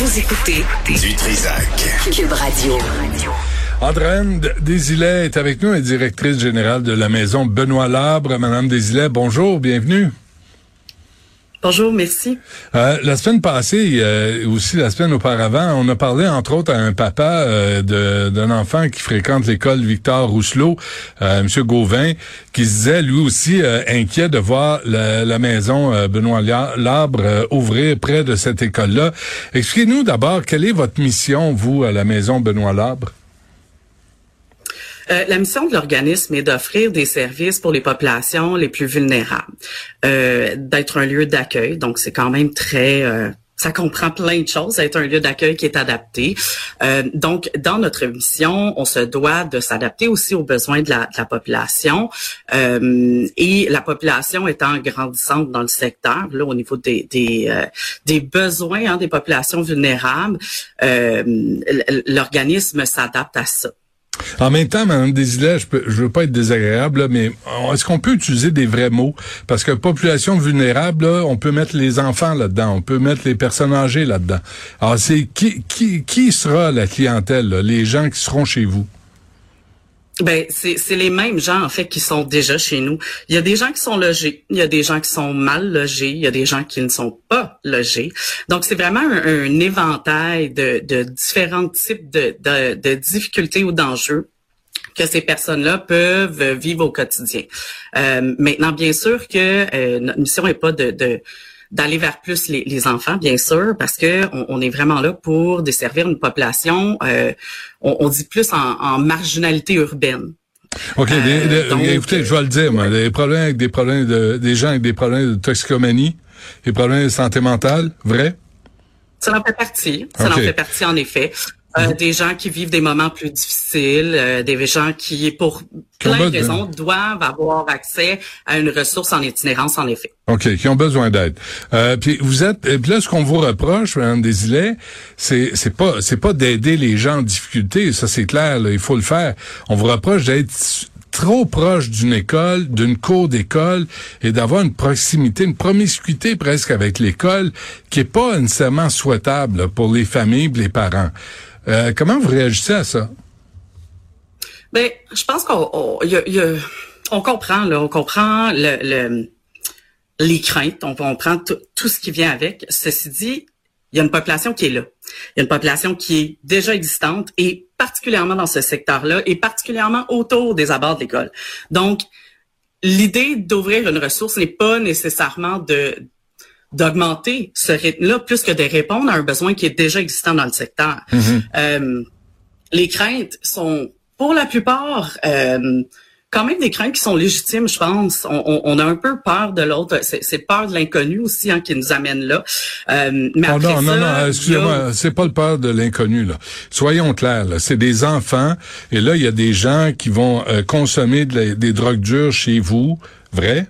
Vous écoutez Du Trisac. Cube Radio. Andréane Desilets est avec nous, est directrice générale de la maison Benoît Labre. Madame Desilets, bonjour, bienvenue. Bonjour, merci. Euh, la semaine passée, euh, aussi la semaine auparavant, on a parlé entre autres à un papa euh, d'un enfant qui fréquente l'école Victor Rousselot, euh, M. Gauvin, qui se disait lui aussi inquiet de voir la, la maison Benoît Labre ouvrir près de cette école-là. Expliquez-nous d'abord quelle est votre mission, vous, à la maison Benoît Labre? Euh, la mission de l'organisme est d'offrir des services pour les populations les plus vulnérables, euh, d'être un lieu d'accueil. Donc, c'est quand même très euh, ça comprend plein de choses, être un lieu d'accueil qui est adapté. Euh, donc, dans notre mission, on se doit de s'adapter aussi aux besoins de la, de la population. Euh, et la population étant grandissante dans le secteur, là, au niveau des, des, euh, des besoins hein, des populations vulnérables, l'organisme s'adapte à ça. En même temps, Mme Desilets, je, peux, veux pas être désagréable, mais est-ce qu'on peut utiliser des vrais mots? Parce que population vulnérable, on peut mettre les enfants là-dedans, on peut mettre les personnes âgées là-dedans. Alors, c'est qui, qui, qui sera la clientèle, les gens qui seront chez vous? Ben, c'est les mêmes gens, en fait, qui sont déjà chez nous. Il y a des gens qui sont logés, il y a des gens qui sont mal logés, il y a des gens qui ne sont pas logés. Donc, c'est vraiment un, éventail de, de, différents types de, de, de difficultés ou d'enjeux que ces personnes-là peuvent vivre au quotidien. Euh, maintenant, bien sûr que euh, notre mission n'est pas de, de d'aller vers plus les, les, enfants, bien sûr, parce que on, on, est vraiment là pour desservir une population, euh, on, on, dit plus en, en marginalité urbaine. OK, euh, écoutez, je vais le dire, moi, des problèmes avec des problèmes de des gens avec des problèmes de toxicomanie, des problèmes de santé mentale, vrai? Ça en fait partie. Ça en fait partie, en effet. Euh, des gens qui vivent des moments plus difficiles, euh, des gens qui, pour plein de raisons, doivent avoir accès à une ressource en itinérance, en effet. OK, qui ont besoin d'aide. Euh, puis vous êtes, puis là, ce qu'on vous reproche, Mme Desilets, c'est c'est pas c'est pas d'aider les gens en difficulté, ça c'est clair, il faut le faire. On vous reproche d'être trop proche d'une école, d'une cour d'école et d'avoir une proximité, une promiscuité presque avec l'école qui est pas nécessairement souhaitable pour les familles, les parents. Euh, comment vous réagissez à ça? Ben, je pense qu'on on, comprend, on comprend le, les craintes, on, on prend tout ce qui vient avec. Ceci dit, il y a une population qui est là. Il y a une population qui est déjà existante et particulièrement dans ce secteur-là et particulièrement autour des abords de l'école. Donc, l'idée d'ouvrir une ressource n'est pas nécessairement de d'augmenter ce rythme-là plus que de répondre à un besoin qui est déjà existant dans le secteur. Mm-hmm. Euh, les craintes sont pour la plupart euh, quand même des craintes qui sont légitimes, je pense. On, on, a un peu peur de l'autre. C'est peur de l'inconnu aussi hein, qui nous amène là. Euh, mais oh non, non, non, excusez-moi, c'est pas le peur de l'inconnu là. Soyons clairs, c'est des enfants et là il y a des gens qui vont euh, consommer des drogues dures chez vous, vrai?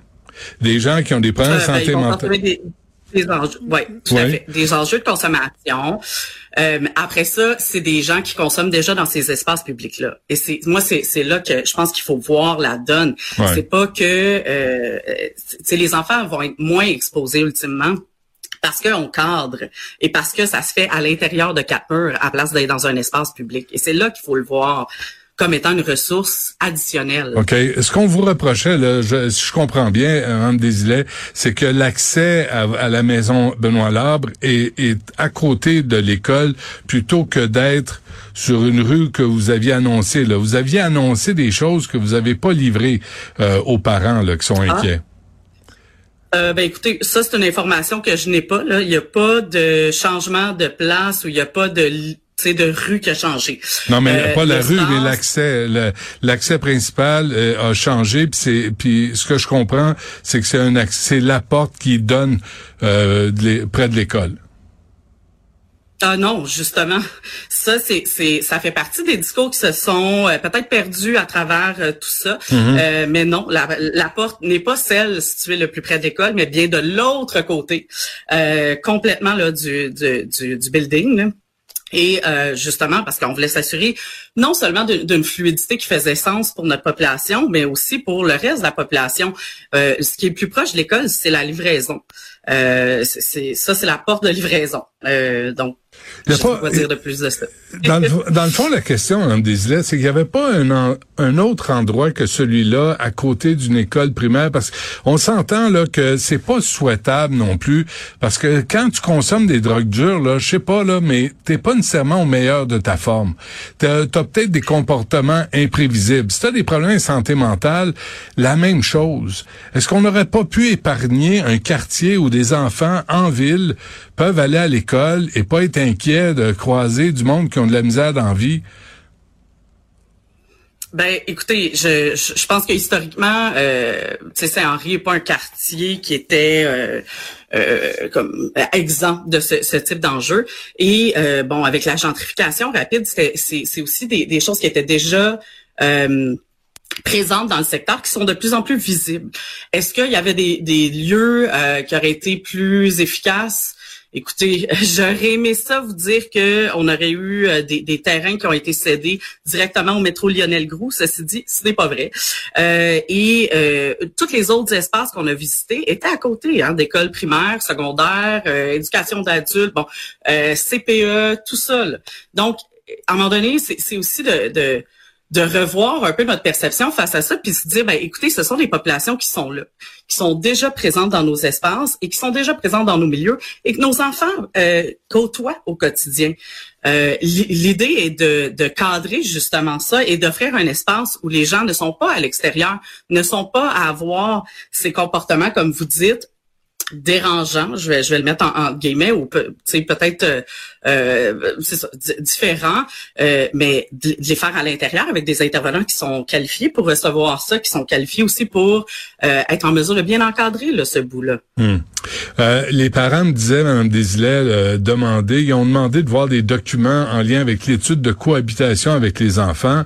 Des gens qui ont des problèmes de ben, santé mentale. Des enjeux, ouais, tout à fait. Des enjeux de consommation. Euh, après ça, c'est des gens qui consomment déjà dans ces espaces publics-là. Et c'est moi, c'est, c'est là que je pense qu'il faut voir la donne. C'est pas que euh, les enfants vont être moins exposés ultimement parce qu'on cadre et parce que ça se fait à l'intérieur de quatre murs à place d'être dans un espace public. Et c'est là qu'il faut le voir comme étant une ressource additionnelle. OK. Ce qu'on vous reprochait, là, je, si je comprends bien, Mme Desilets, c'est que l'accès à, la maison Benoît Labre est, est à côté de l'école plutôt que d'être sur une rue que vous aviez annoncée. Là. Vous aviez annoncé des choses que vous n'avez pas livrées euh, aux parents là, qui sont ah. inquiets. Euh, ben écoutez, ça c'est une information que je n'ai pas. Là. Il n'y a pas de changement de place ou il n'y a pas de c'est de rue qui a changé. Non, mais pas la rue, mais l'accès. L'accès principal a changé. Puis c'est, puis ce que je comprends, c'est que c'est un accès, la porte qui donne près de l'école. Ah non, justement, ça c'est c'est ça fait partie des discours qui se sont euh, peut-être perdus à travers euh, tout ça, mhm. euh, mais non, la, la porte n'est pas celle située le plus près de l'école, mais bien de l'autre côté, complètement là du du du, du building. Et justement, parce qu'on voulait s'assurer non seulement d'une fluidité qui faisait sens pour notre population, mais aussi pour le reste de la population. ce qui est plus proche de l'école, c'est la livraison. Euh, c'est ça, c'est la porte de livraison. Euh, donc, je ne pas, dire de plus de ça. dans, le, dans le fond, la question, Mme Desilets, c'est qu'il n'y avait pas un, un autre endroit que celui-là à côté d'une école primaire, parce qu'on s'entend là que c'est pas souhaitable non plus, parce que quand tu consommes des drogues dures, là, je sais pas là, mais t'es pas nécessairement au meilleur de ta forme. T'as as, peut-être des comportements imprévisibles. Si t'as des problèmes de santé mentale, la même chose. Est-ce qu'on n'aurait pas pu épargner un quartier où des enfants en ville peuvent aller à l'école et pas être inquiets de croiser du monde qui ont de la misère d'envie? Ben, écoutez, je, je, pense que historiquement, euh, Saint-Henri n'est pas un quartier qui était euh, euh, comme exempt de ce, ce type d'enjeu. Et euh, bon, avec la gentrification rapide, c'est aussi des, des, choses qui étaient déjà euh, présentes dans le secteur qui sont de plus en plus visibles. Est-ce qu'il y avait des, des lieux euh, qui auraient été plus efficaces? Écoutez, j'aurais aimé ça vous dire que on aurait eu euh, des, des, terrains qui ont été cédés directement au métro Lionel Groux. Ceci dit, ce n'est pas vrai. Euh, et euh, tous les autres espaces qu'on a visités étaient à côté hein, d'écoles primaires, secondaires, euh, éducation d'adultes, bon, CPE, tout ça. Donc, à un moment donné, c'est aussi de, de de revoir un peu notre perception face à ça, puis se dire, ben, écoutez, ce sont des populations qui sont là, qui sont déjà présentes dans nos espaces et qui sont déjà présentes dans nos milieux et que nos enfants euh, côtoient au quotidien. Euh, L'idée est de, de, cadrer justement ça et d'offrir un espace où les gens ne sont pas à l'extérieur, ne sont pas à avoir ces comportements, comme vous dites, dérangeant, je vais je vais le mettre en, en guillemets ou peut, peut-être euh, euh différent, euh, mais de, les faire à l'intérieur avec des intervenants qui sont qualifiés pour recevoir ça, qui sont qualifiés aussi pour euh, être en mesure de bien encadrer là, ce bout-là. Hmm. Euh, les parents me disaient, Mme Desilets, demander, ils ont demandé de voir des documents en lien avec l'étude de cohabitation avec les enfants.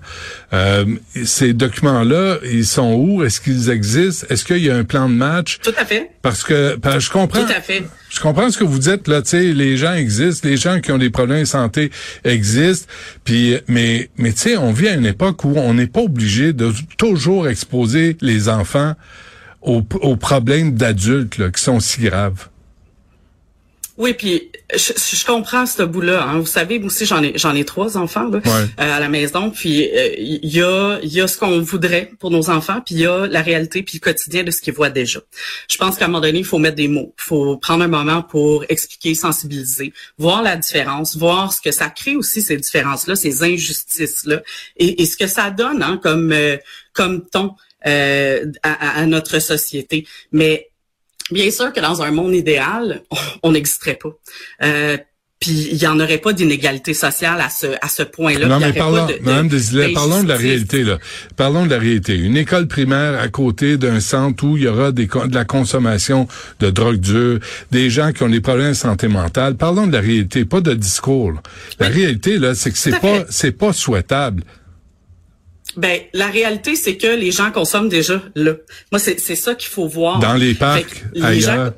ces documents-là, ils sont où? Est-ce qu'ils existent? Est-ce qu'il y a un plan de match? Tout à fait. Parce que je comprends. Tout à fait. Je comprends ce que vous dites là, tu sais, les gens existent, les gens qui ont des problèmes de santé existent, puis mais mais tu sais, on vit à une époque où on n'est pas obligé de toujours exposer les enfants aux, aux problèmes d'adultes qui sont si graves. Oui, puis je, je, comprends ce bout-là. Hein. Vous savez, moi aussi, j'en ai j'en ai trois enfants là, euh, à la maison. Puis il euh, y a il y a ce qu'on voudrait pour nos enfants, puis il y a la réalité puis le quotidien de ce qu'ils voient déjà. Je pense qu'à un moment donné, il faut mettre des mots. Il faut prendre un moment pour expliquer, sensibiliser, voir la différence, voir ce que ça crée aussi ces différences-là, ces injustices-là, et, et, ce que ça donne hein, comme euh, comme ton à, à notre société. Mais Bien sûr que dans un monde idéal, on n'existerait pas. Euh, puis il y en aurait pas d'inégalité sociale à ce à ce point-là. Non, mais parlons, Madame parlons de la réalité là. Parlons de la réalité. Une école primaire à côté d'un centre où il y aura des, de la consommation de drogue dure, des gens qui ont des problèmes de santé mentale. Parlons de la réalité, pas de discours. La réalité là, c'est que c'est pas c'est pas souhaitable. Ben, la réalité, c'est que les gens consomment déjà là. Moi, c'est ça qu'il faut voir. Dans les parcs, ailleurs.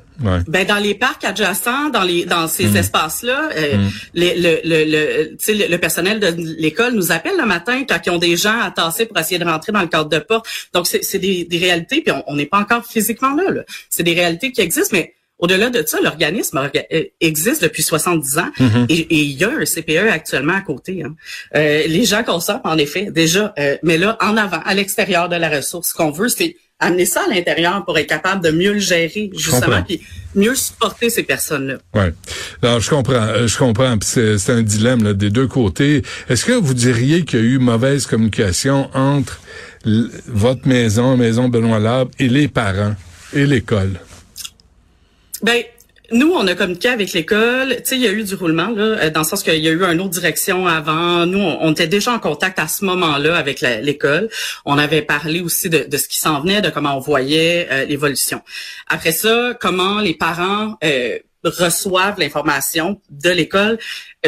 Ben dans les parcs adjacents, dans les dans ces mm. espaces-là, euh, mm. le, le, le, le, personnel de l'école nous appelle le matin quand ils ont des gens à tasser pour essayer de rentrer dans le cadre de porte. Donc c'est des, des réalités, puis on n'est pas encore physiquement là. là. C'est des réalités qui existent, mais au-delà de ça, l'organisme euh, existe depuis 70 ans mm-hmm. et, il y a un CPE actuellement à côté. Hein. Euh, les gens consomment en effet déjà, euh, mais là en avant, à l'extérieur de la ressource, ce qu'on veut, c'est amener ça à l'intérieur pour être capable de mieux le gérer justement, puis mieux supporter ces personnes-là. Ouais. Alors je comprends, je comprends. C'est un dilemme là, des deux côtés. Est-ce que vous diriez qu'il y a eu mauvaise communication entre votre maison, maison Benoît Labre, et les parents et l'école? Ben, nous, on a communiqué avec l'école. Tu sais, il y a eu du roulement là, euh, dans le sens qu'il y a eu une autre direction avant. Nous, on, était déjà en contact à ce moment-là avec l'école. On avait parlé aussi de, ce qui s'en venait, de comment on voyait euh, l'évolution. Après ça, comment les parents euh, reçoivent l'information de l'école.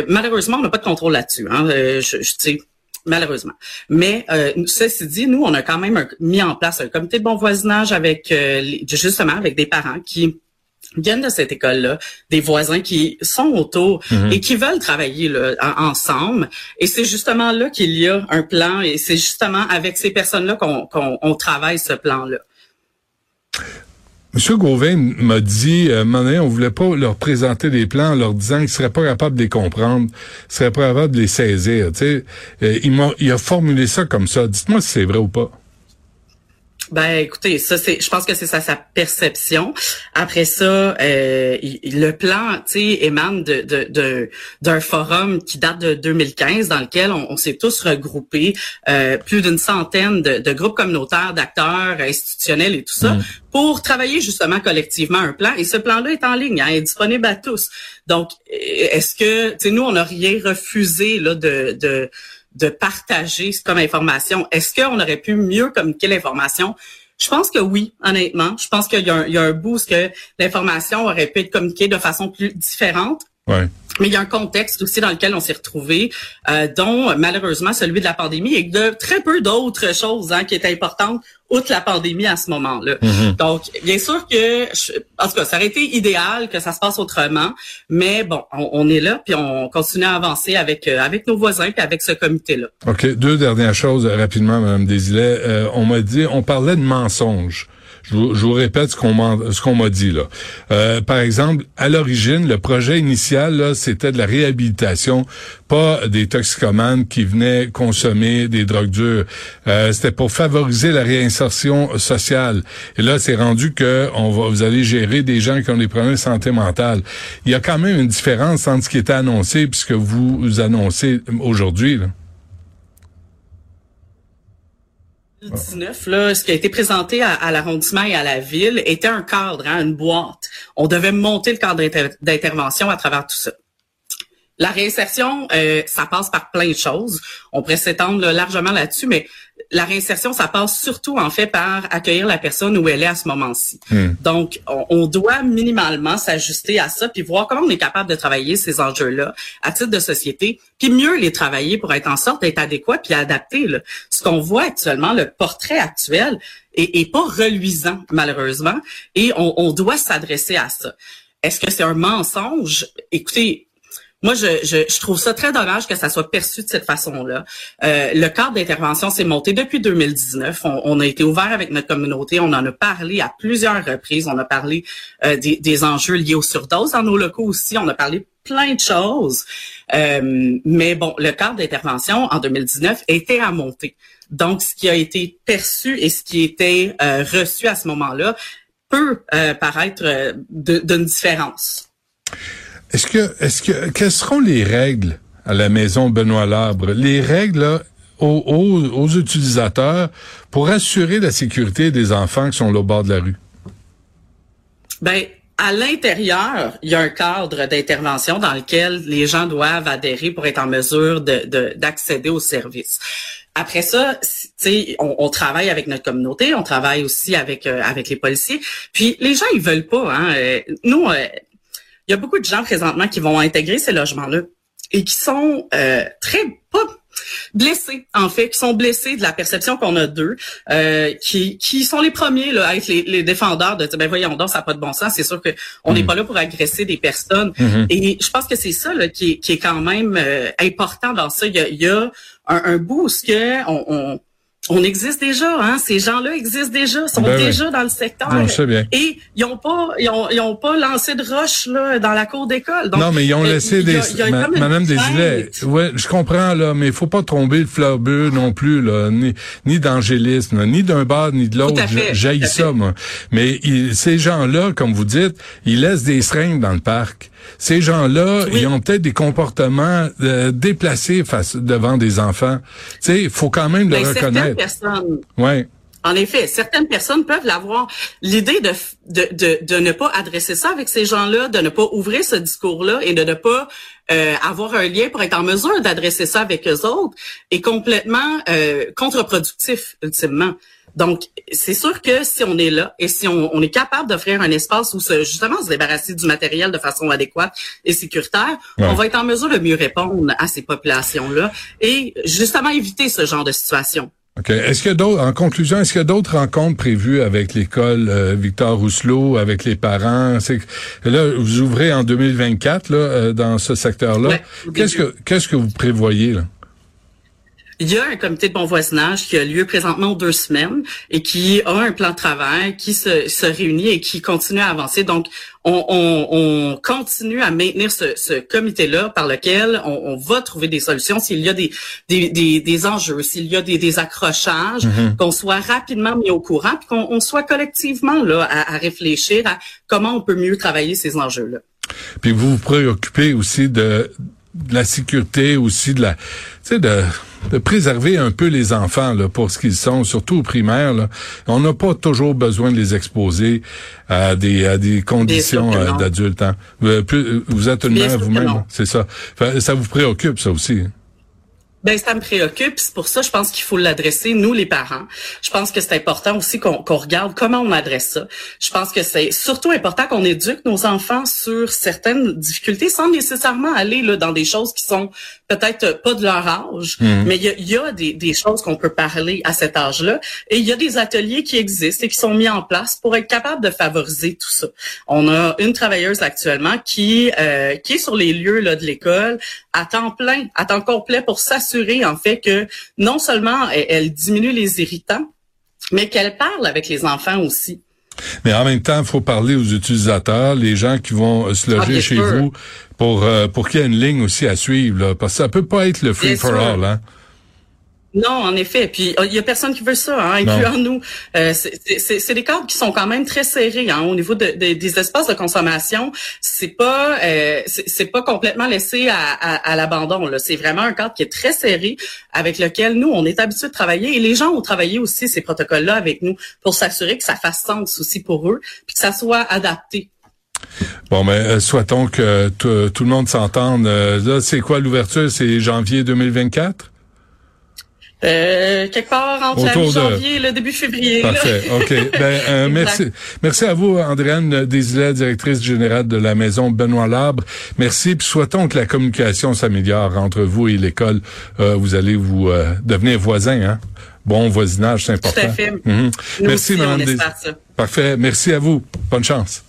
malheureusement, on n'a pas de contrôle là-dessus. Hein. je, je malheureusement. Mais euh, ceci dit, nous, on a quand même mis en place un comité de bon voisinage avec justement avec des parents qui viennent de cette école-là, des voisins qui sont autour mhm. et qui veulent travailler là, ensemble. Et c'est justement là qu'il y a un plan et c'est justement avec ces personnes-là qu'on travaille ce plan-là. Monsieur Gauvin m'a dit, euh, on voulait pas leur présenter des plans en leur disant qu'ils seraient pas capables de les comprendre, qu'ils seraient pas capables de les saisir. Tu sais, euh, il, il a formulé ça comme ça. Dites-moi si c'est vrai ou pas. Ben écoutez, ça c'est, je pense que c'est ça sa perception. Après ça, euh, le plan, tu sais, émane de, de, d'un forum qui date de 2015 dans lequel on, s'est tous regroupés, euh, plus d'une centaine de, groupes communautaires, d'acteurs institutionnels et tout ça, mm. pour travailler justement collectivement un plan. Et ce plan-là est en ligne, hein, est disponible à tous. Donc, est-ce que, tu sais, nous on n'a rien refusé là de, de de partager comme information. Est-ce qu'on aurait pu mieux communiquer l'information? Je pense que oui, honnêtement. Je pense qu'il y, y, a un bout que l'information aurait pu être communiquée de façon plus différente. Ouais. Mais il y a un contexte aussi dans lequel on s'est retrouvé, euh, dont malheureusement celui de la pandémie et de très peu d'autres choses hein, qui étaient importantes outre la pandémie à ce moment-là. Mm-hmm. Donc, bien sûr que, en tout cas, ça aurait été idéal que ça se passe autrement, mais bon, on, est là, puis on continue à avancer avec euh, avec nos voisins puis avec ce comité-là. OK. Deux dernières choses rapidement, Mme Desilets. Euh, on m'a dit, on parlait de mensonges. Je vous, répète ce qu'on ce qu'on m'a dit là. Euh, par exemple, à l'origine, le projet initial c'était de la réhabilitation, pas des toxicomanes qui venaient consommer des drogues dures. Euh, c'était pour favoriser la réinsertion sociale. Et là, c'est rendu que on va, vous allez gérer des gens qui ont des problèmes de santé mentale. Il y a quand même une différence entre ce qui était annoncé puisque vous annoncez aujourd'hui. 2019, là, ce qui a été présenté à, l'arrondissement et à la ville était un cadre, hein, une boîte. On devait monter le cadre d'intervention à travers tout ça. La réinsertion, euh, ça passe par plein de choses. On pourrait s'étendre largement là-dessus, mais la réinsertion, ça passe surtout en fait par accueillir la personne où elle est à ce moment-ci. Hmm. Donc, on, doit minimalement s'ajuster à ça, puis voir comment on est capable de travailler ces enjeux-là à titre de société, puis mieux les travailler pour être en sorte d'être adéquat puis adapté. Là. Ce qu'on voit actuellement, le portrait actuel est, pas reluisant malheureusement, et on, on doit s'adresser à ça. Est-ce que c'est un mensonge? Écoutez, moi, je, je, trouve ça très dommage que ça soit perçu de cette façon-là. Euh, le cadre d'intervention s'est monté depuis 2019. On, a été ouvert avec notre communauté. On en a parlé à plusieurs reprises. On a parlé euh, des, enjeux liés aux surdoses dans nos locaux aussi. On a parlé plein de choses. Euh, mais bon, le cadre d'intervention en 2019 était à monter. Donc, ce qui a été perçu et ce qui était reçu à ce moment-là peut paraître d'une différence. Est-ce que, est-ce que, quelles seront les règles à la maison Benoît Labre? Les règles aux, aux, utilisateurs pour assurer la sécurité des enfants qui sont là au bord de la rue? Ben, à l'intérieur, il y a un cadre d'intervention dans lequel les gens doivent adhérer pour être en mesure de, d'accéder aux services. Après ça, on, on travaille avec notre communauté, on travaille aussi avec euh, avec les policiers. Puis les gens ils veulent pas. Hein, euh, nous, euh, il y a beaucoup de gens présentement qui vont intégrer ces logements-là et qui sont euh, très pas blessés en fait, qui sont blessés de la perception qu'on a d'eux, euh, qui, qui sont les premiers là, à être les, les défendeurs de ben voyons donc ça n'a pas de bon sens, c'est sûr que on n'est mm. pas là pour agresser des personnes mm-hmm. et je pense que c'est ça là, qui, est, qui est quand même euh, important dans ça. Il y a, il y a un, un bout où ce que on, on on existe déjà, hein? Ces gens-là existent déjà, sont ben déjà dans le secteur. Et ils ont pas, ils ont, ils ont pas lancé de roche là dans la cour d'école. Non, mais ils ont laissé des, Madame Desilets. Ouais, je comprends là, mais il faut pas tomber le fleur bleu non plus là, ni, ni d'angélisme, ni d'un bas ni de l'autre. J'aille ça, moi. Mais ces gens-là, comme vous dites, ils laissent des seringues dans le parc. Ces gens-là, ils ont peut-être des comportements euh, déplacés face devant des enfants. Tu sais, il faut quand même le ben, reconnaître. Personnes, ouais. En effet, certaines personnes peuvent l'avoir. L'idée de, de, de, de, ne pas adresser ça avec ces gens-là, de ne pas ouvrir ce discours-là et de ne pas euh, avoir un lien pour être en mesure d'adresser ça avec eux autres est complètement euh, contre-productif, ultimement. Donc, c'est sûr que si on est là et si on, on est capable d'offrir un espace où se, justement se débarrasser du matériel de façon adéquate et sécuritaire, on va être en mesure de mieux répondre à ces populations-là et justement éviter ce genre de situation. OK. Est-ce a d'autres, en conclusion, est-ce qu'il y a d'autres rencontres prévues avec l'école euh, Victor Rousselot, avec les parents? C'est là, vous ouvrez en 2024 là, euh, dans ce secteur-là. qu'est-ce que qu'est-ce que vous prévoyez là? Il y a un comité de bon voisinage qui a lieu présentement deux semaines et qui a un plan de travail qui se, se réunit et qui continue à avancer. Donc, on, on, on continue à maintenir ce, ce comité-là par lequel on, on, va trouver des solutions s'il y a des, des, des, des enjeux, s'il y a des, des accrochages, mm-hmm. qu'on soit rapidement mis au courant, puis qu'on soit collectivement là à, à réfléchir à comment on peut mieux travailler ces enjeux-là. Puis vous vous préoccupez aussi de de la sécurité aussi de la tu sais de, de préserver un peu les enfants là pour ce qu'ils sont surtout au primaire là. on n'a pas toujours besoin de les exposer à des à des conditions euh, d'adultes hein. vous, vous êtes une mère vous-même c'est ça ça vous préoccupe ça aussi hein? Ben ça me préoccupe, c'est pour ça je pense qu'il faut l'adresser nous les parents. Je pense que c'est important aussi qu'on regarde comment on adresse ça. Je pense que c'est surtout important qu'on éduque nos enfants sur certaines difficultés sans nécessairement aller là dans des choses qui sont peut-être pas de leur âge, mmh. mais il y a, y a, des, des choses qu'on peut parler à cet âge-là et il y a des ateliers qui existent et qui sont mis en place pour être capable de favoriser tout ça. On a une travailleuse actuellement qui euh, qui est sur les lieux là de l'école à temps plein, à temps complet pour s'assurer en fait que non seulement elle, diminue les irritants, mais qu'elle parle avec les enfants aussi. Mais en même temps, il faut parler aux utilisateurs, les gens qui vont se loger ah, chez vous, pour euh, pour qu'il y ait une ligne aussi à suivre, là, parce que ça peut pas être le free for all, hein. Non, en effet. Puis il y a personne qui veut ça, hein, incluant nous. Euh, c'est des cadres qui sont quand même très serrés hein, au niveau de, de, des espaces de consommation. C'est pas euh, c'est pas complètement laissé à, à, à l'abandon. C'est vraiment un cadre qui est très serré avec lequel nous on est habitué de travailler et les gens ont travaillé aussi ces protocoles-là avec nous pour s'assurer que ça fasse sens aussi pour eux, puis que ça soit adapté. Bon, mais euh, souhaitons que tout le monde s'entende. Euh, là, c'est quoi l'ouverture? C'est janvier 2024? Euh, quelque part entre la mi-janvier et le début février. Parfait. OK. Ben, euh, merci. Merci à vous, Andréane Desilets, directrice générale de la maison Benoît Labre. Merci. Puis souhaitons que la communication s'améliore entre vous et l'école. Euh, vous allez vous euh, devenir voisins, hein? Bon voisinage, c'est important. Tout à fait. Mhm. Merci, Madame Parfait. Merci à vous. Bonne chance.